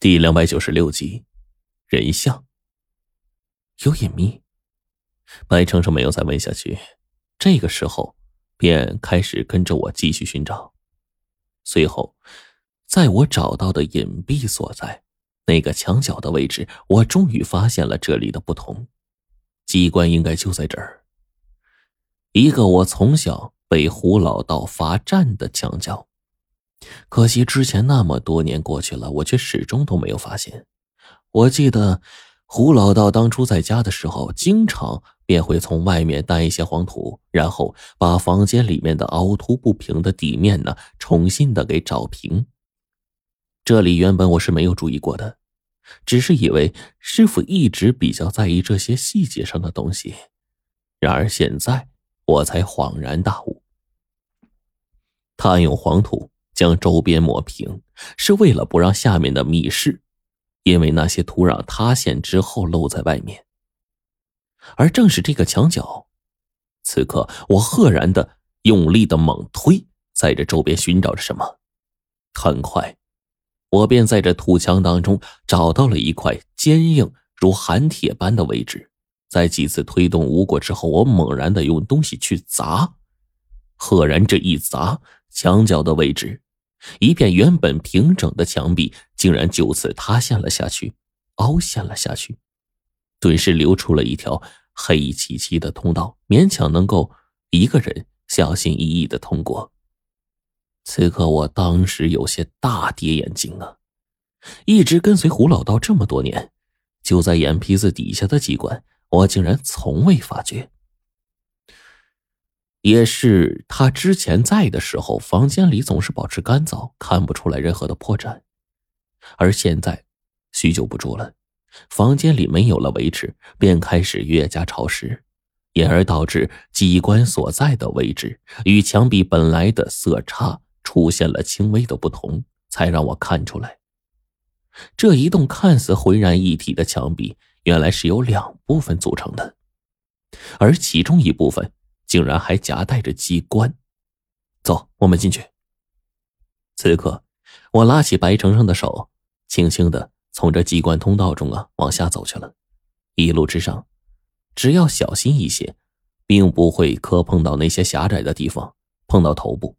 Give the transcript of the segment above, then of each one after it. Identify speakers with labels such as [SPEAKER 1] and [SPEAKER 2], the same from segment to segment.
[SPEAKER 1] 第两百九十六集，人像有隐秘。白程程没有再问下去，这个时候便开始跟着我继续寻找。随后，在我找到的隐蔽所在那个墙角的位置，我终于发现了这里的不同。机关应该就在这儿，一个我从小被胡老道罚站的墙角。可惜之前那么多年过去了，我却始终都没有发现。我记得胡老道当初在家的时候，经常便会从外面带一些黄土，然后把房间里面的凹凸不平的地面呢，重新的给找平。这里原本我是没有注意过的，只是以为师傅一直比较在意这些细节上的东西。然而现在我才恍然大悟，他用黄土。将周边抹平，是为了不让下面的密室因为那些土壤塌陷之后露在外面。而正是这个墙角，此刻我赫然的用力的猛推，在这周边寻找着什么。很快，我便在这土墙当中找到了一块坚硬如寒铁般的位置。在几次推动无果之后，我猛然的用东西去砸，赫然这一砸，墙角的位置。一片原本平整的墙壁，竟然就此塌陷了下去，凹陷了下去，顿时流出了一条黑漆漆的通道，勉强能够一个人小心翼翼的通过。此刻，我当时有些大跌眼镜啊！一直跟随胡老道这么多年，就在眼皮子底下的机关，我竟然从未发觉。也是他之前在的时候，房间里总是保持干燥，看不出来任何的破绽。而现在，许久不住了，房间里没有了维持，便开始越加潮湿，因而导致机关所在的位置与墙壁本来的色差出现了轻微的不同，才让我看出来，这一栋看似浑然一体的墙壁，原来是由两部分组成的，而其中一部分。竟然还夹带着机关，走，我们进去。此刻，我拉起白程程的手，轻轻的从这机关通道中啊往下走去了。一路之上，只要小心一些，并不会磕碰到那些狭窄的地方，碰到头部。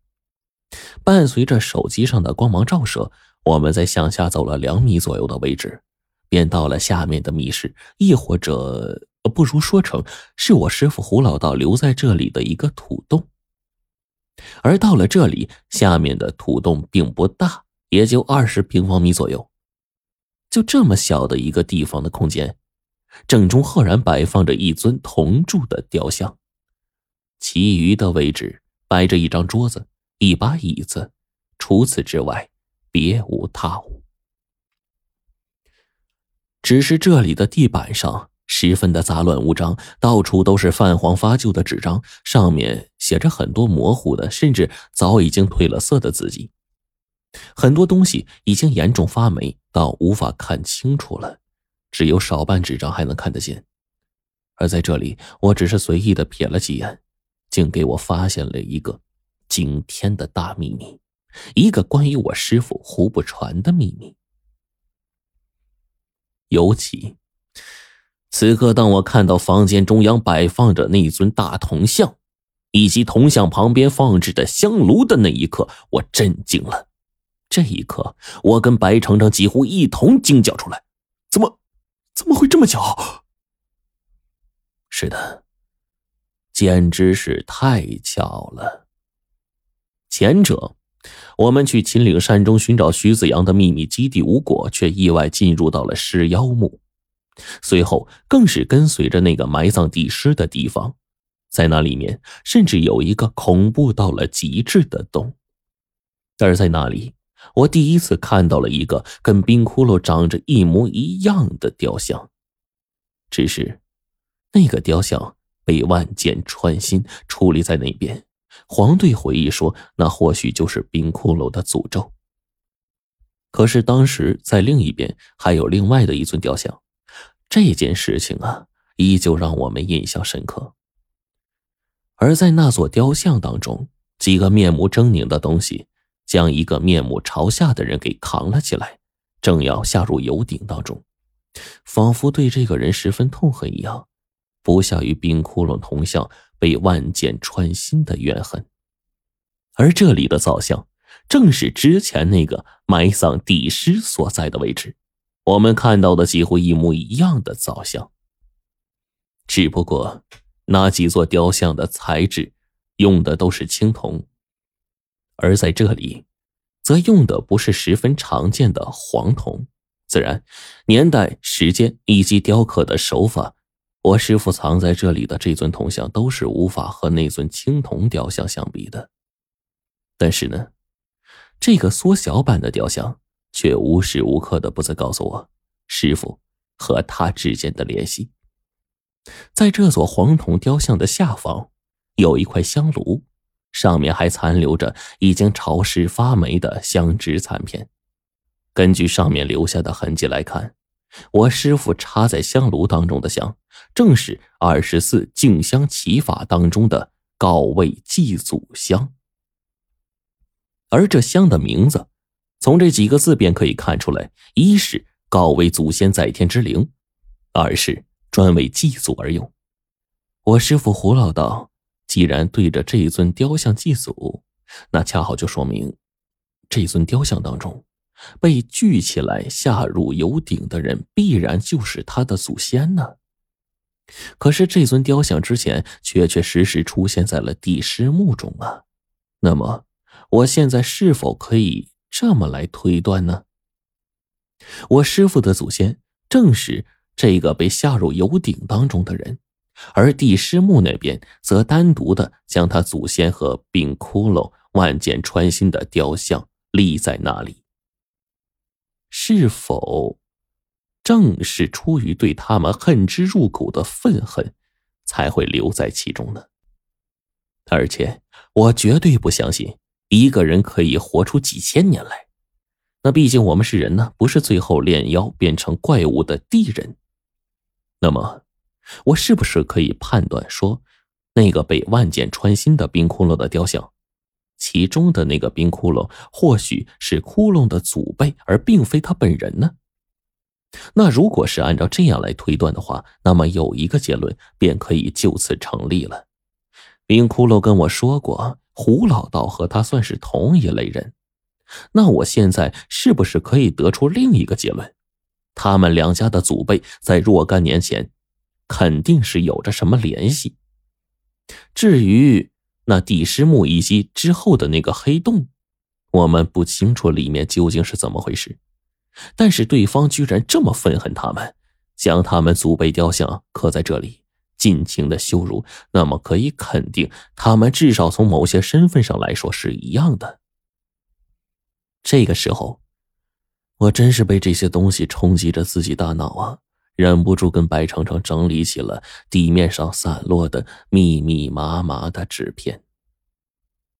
[SPEAKER 1] 伴随着手机上的光芒照射，我们在向下走了两米左右的位置，便到了下面的密室，亦或者。不如说成是我师傅胡老道留在这里的一个土洞，而到了这里，下面的土洞并不大，也就二十平方米左右。就这么小的一个地方的空间，正中赫然摆放着一尊铜铸的雕像，其余的位置摆着一张桌子、一把椅子，除此之外，别无他物。只是这里的地板上。十分的杂乱无章，到处都是泛黄发旧的纸张，上面写着很多模糊的，甚至早已经褪了色的字迹。很多东西已经严重发霉，到无法看清楚了，只有少半纸张还能看得见。而在这里，我只是随意的瞥了几眼，竟给我发现了一个惊天的大秘密，一个关于我师傅胡不传的秘密，尤其。此刻，当我看到房间中央摆放着那尊大铜像，以及铜像旁边放置的香炉的那一刻，我震惊了。这一刻，我跟白程程几乎一同惊叫出来：“怎么，怎么会这么巧？”是的，简直是太巧了。前者，我们去秦岭山中寻找徐子阳的秘密基地无果，却意外进入到了尸妖墓。随后，更是跟随着那个埋葬地尸的地方，在那里面甚至有一个恐怖到了极致的洞。但是在那里，我第一次看到了一个跟冰窟窿长着一模一样的雕像，只是那个雕像被万箭穿心，矗立在那边。黄队回忆说，那或许就是冰窟窿的诅咒。可是当时在另一边还有另外的一尊雕像。这件事情啊，依旧让我们印象深刻。而在那座雕像当中，几个面目狰狞的东西将一个面目朝下的人给扛了起来，正要下入油鼎当中，仿佛对这个人十分痛恨一样，不下于冰窟窿铜像被万箭穿心的怨恨。而这里的造像，正是之前那个埋葬帝师所在的位置。我们看到的几乎一模一样的造像，只不过那几座雕像的材质用的都是青铜，而在这里，则用的不是十分常见的黄铜。自然，年代、时间以及雕刻的手法，我师傅藏在这里的这尊铜像都是无法和那尊青铜雕像相比的。但是呢，这个缩小版的雕像。却无时无刻的不在告诉我，师傅和他之间的联系。在这座黄铜雕像的下方，有一块香炉，上面还残留着已经潮湿发霉的香脂残片。根据上面留下的痕迹来看，我师傅插在香炉当中的香，正是二十四敬香祈法当中的告慰祭祖香。而这香的名字。从这几个字便可以看出来：一是告慰祖先在天之灵，二是专为祭祖而用。我师傅胡老道既然对着这尊雕像祭祖，那恰好就说明，这尊雕像当中被聚起来下入油鼎的人，必然就是他的祖先呢。可是这尊雕像之前确确实实出现在了帝师墓中啊，那么我现在是否可以？这么来推断呢？我师傅的祖先正是这个被下入油鼎当中的人，而帝师墓那边则单独的将他祖先和冰窟窿万箭穿心的雕像立在那里。是否正是出于对他们恨之入骨的愤恨，才会留在其中呢？而且，我绝对不相信。一个人可以活出几千年来，那毕竟我们是人呢，不是最后炼妖变成怪物的地人。那么，我是不是可以判断说，那个被万箭穿心的冰窟窿的雕像，其中的那个冰窟窿或许是窟窿的祖辈，而并非他本人呢？那如果是按照这样来推断的话，那么有一个结论便可以就此成立了。冰窟窿跟我说过。胡老道和他算是同一类人，那我现在是不是可以得出另一个结论？他们两家的祖辈在若干年前肯定是有着什么联系。至于那帝师墓以及之后的那个黑洞，我们不清楚里面究竟是怎么回事。但是对方居然这么愤恨他们，将他们祖辈雕像刻在这里。尽情的羞辱，那么可以肯定，他们至少从某些身份上来说是一样的。这个时候，我真是被这些东西冲击着自己大脑啊，忍不住跟白程程整理起了地面上散落的密密麻麻的纸片。